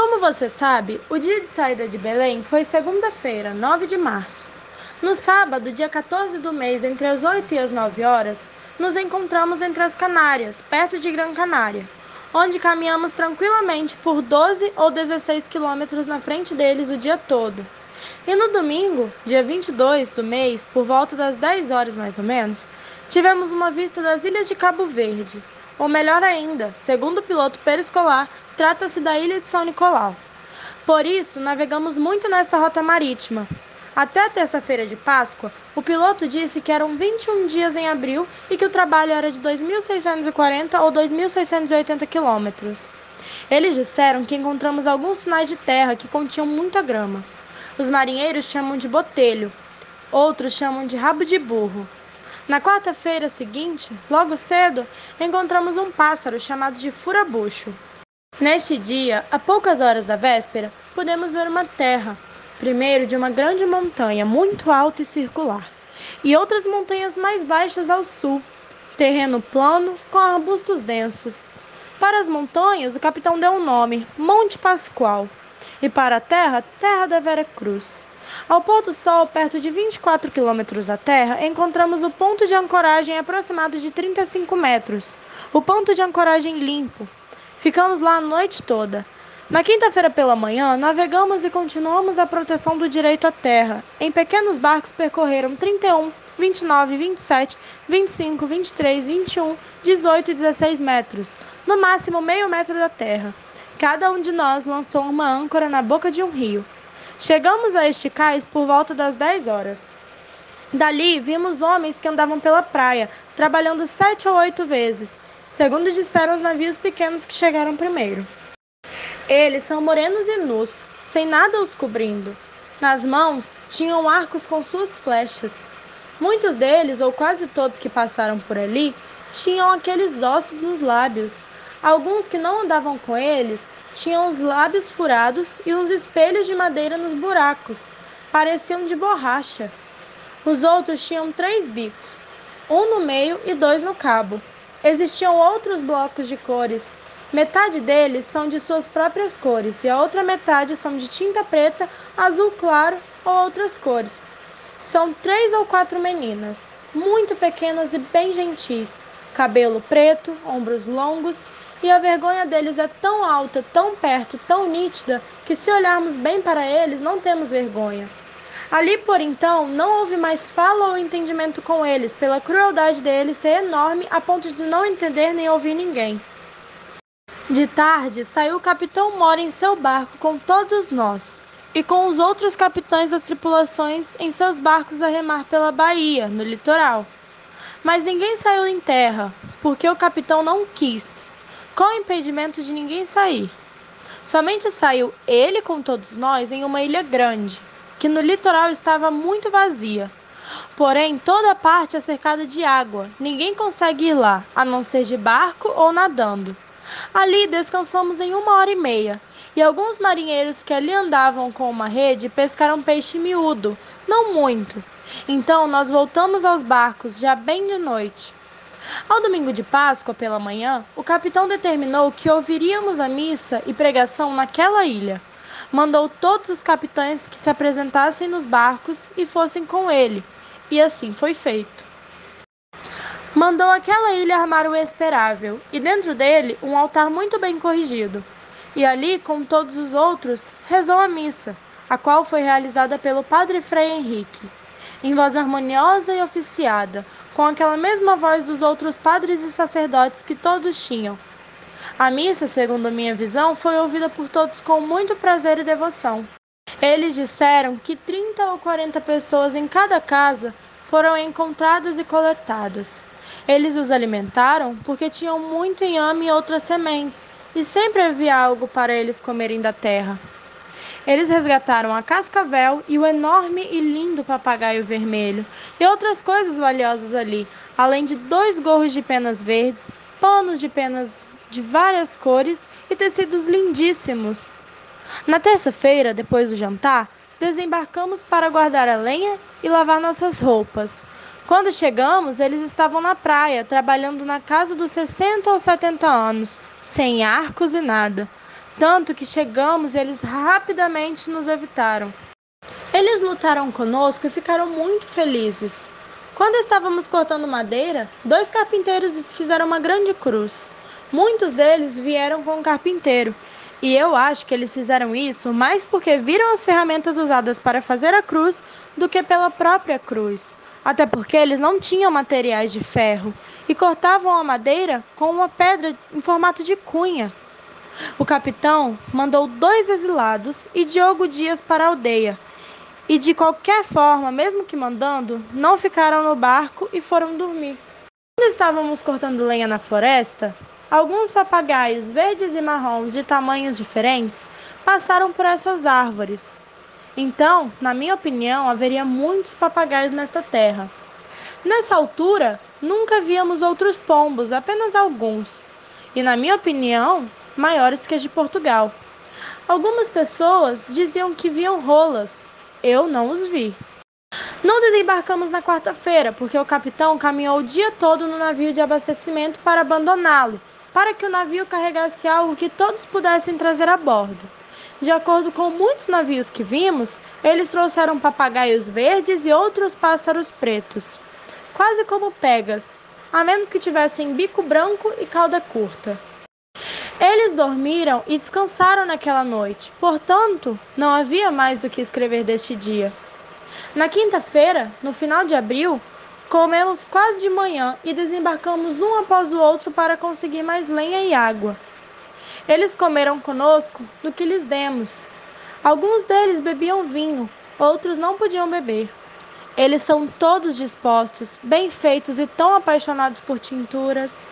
Como você sabe, o dia de saída de Belém foi segunda-feira, 9 de março. No sábado, dia 14 do mês, entre as 8 e as 9 horas, nos encontramos entre as Canárias, perto de Gran Canária, onde caminhamos tranquilamente por 12 ou 16 quilômetros na frente deles o dia todo. E no domingo, dia 22 do mês, por volta das 10 horas mais ou menos, tivemos uma vista das ilhas de Cabo Verde, ou melhor ainda, segundo o piloto periscolar, trata-se da ilha de São Nicolau. Por isso, navegamos muito nesta rota marítima. Até terça-feira de Páscoa, o piloto disse que eram 21 dias em abril e que o trabalho era de 2.640 ou 2.680 quilômetros. Eles disseram que encontramos alguns sinais de terra que continham muita grama. Os marinheiros chamam de botelho, outros chamam de rabo de burro. Na quarta-feira seguinte, logo cedo, encontramos um pássaro chamado de furabucho. Neste dia, a poucas horas da véspera, podemos ver uma terra, primeiro de uma grande montanha muito alta e circular, e outras montanhas mais baixas ao sul, terreno plano com arbustos densos. Para as montanhas, o capitão deu um nome, Monte Pascoal, e para a terra, Terra da Vera Cruz. Ao pôr do sol, perto de 24 quilômetros da Terra, encontramos o ponto de ancoragem aproximado de 35 metros. O ponto de ancoragem limpo, Ficamos lá a noite toda. Na quinta-feira pela manhã, navegamos e continuamos a proteção do direito à terra. Em pequenos barcos percorreram 31, 29, 27, 25, 23, 21, 18 e 16 metros, no máximo meio metro da terra. Cada um de nós lançou uma âncora na boca de um rio. Chegamos a este cais por volta das 10 horas. Dali vimos homens que andavam pela praia, trabalhando sete ou oito vezes segundo disseram os navios pequenos que chegaram primeiro. Eles são morenos e nus, sem nada os cobrindo. Nas mãos tinham arcos com suas flechas. Muitos deles, ou quase todos que passaram por ali, tinham aqueles ossos nos lábios. Alguns que não andavam com eles tinham os lábios furados e uns espelhos de madeira nos buracos. Pareciam de borracha. Os outros tinham três bicos, um no meio e dois no cabo. Existiam outros blocos de cores. Metade deles são de suas próprias cores e a outra metade são de tinta preta, azul claro ou outras cores. São três ou quatro meninas, muito pequenas e bem gentis, cabelo preto, ombros longos, e a vergonha deles é tão alta, tão perto, tão nítida, que se olharmos bem para eles, não temos vergonha. Ali, por então, não houve mais fala ou entendimento com eles, pela crueldade deles ser enorme a ponto de não entender nem ouvir ninguém. De tarde, saiu o capitão Mora em seu barco com todos nós, e com os outros capitães das tripulações em seus barcos a remar pela baía, no litoral. Mas ninguém saiu em terra, porque o capitão não quis, com impedimento de ninguém sair. Somente saiu ele com todos nós em uma ilha grande, que no litoral estava muito vazia. Porém, toda a parte é cercada de água. Ninguém consegue ir lá, a não ser de barco ou nadando. Ali descansamos em uma hora e meia, e alguns marinheiros que ali andavam com uma rede pescaram peixe miúdo, não muito. Então nós voltamos aos barcos já bem de noite. Ao domingo de Páscoa, pela manhã, o capitão determinou que ouviríamos a missa e pregação naquela ilha mandou todos os capitães que se apresentassem nos barcos e fossem com ele, e assim foi feito. Mandou aquela ilha armar o esperável, e dentro dele um altar muito bem corrigido. E ali, com todos os outros, rezou a missa, a qual foi realizada pelo padre Frei Henrique, em voz harmoniosa e oficiada, com aquela mesma voz dos outros padres e sacerdotes que todos tinham, a missa, segundo minha visão, foi ouvida por todos com muito prazer e devoção. Eles disseram que 30 ou 40 pessoas em cada casa foram encontradas e coletadas. Eles os alimentaram porque tinham muito inhame e outras sementes, e sempre havia algo para eles comerem da terra. Eles resgataram a cascavel e o enorme e lindo papagaio vermelho, e outras coisas valiosas ali, além de dois gorros de penas verdes, panos de penas de várias cores e tecidos lindíssimos. Na terça-feira, depois do jantar, desembarcamos para guardar a lenha e lavar nossas roupas. Quando chegamos, eles estavam na praia, trabalhando na casa dos 60 ou 70 anos, sem arcos e nada. Tanto que chegamos e eles rapidamente nos evitaram. Eles lutaram conosco e ficaram muito felizes. Quando estávamos cortando madeira, dois carpinteiros fizeram uma grande cruz. Muitos deles vieram com o carpinteiro, e eu acho que eles fizeram isso mais porque viram as ferramentas usadas para fazer a cruz do que pela própria cruz. Até porque eles não tinham materiais de ferro e cortavam a madeira com uma pedra em formato de cunha. O capitão mandou dois exilados e Diogo Dias para a aldeia e de qualquer forma, mesmo que mandando, não ficaram no barco e foram dormir. Quando estávamos cortando lenha na floresta, alguns papagaios verdes e marrons de tamanhos diferentes passaram por essas árvores. Então, na minha opinião, haveria muitos papagaios nesta terra. Nessa altura, nunca víamos outros pombos, apenas alguns, e na minha opinião, maiores que as de Portugal. Algumas pessoas diziam que viam rolas, eu não os vi. Não desembarcamos na quarta-feira, porque o capitão caminhou o dia todo no navio de abastecimento para abandoná-lo, para que o navio carregasse algo que todos pudessem trazer a bordo. De acordo com muitos navios que vimos, eles trouxeram papagaios verdes e outros pássaros pretos, quase como pegas, a menos que tivessem bico branco e cauda curta. Eles dormiram e descansaram naquela noite, portanto, não havia mais do que escrever deste dia. Na quinta-feira, no final de abril, comemos quase de manhã e desembarcamos um após o outro para conseguir mais lenha e água. Eles comeram conosco do que lhes demos. Alguns deles bebiam vinho, outros não podiam beber. Eles são todos dispostos, bem feitos e tão apaixonados por tinturas.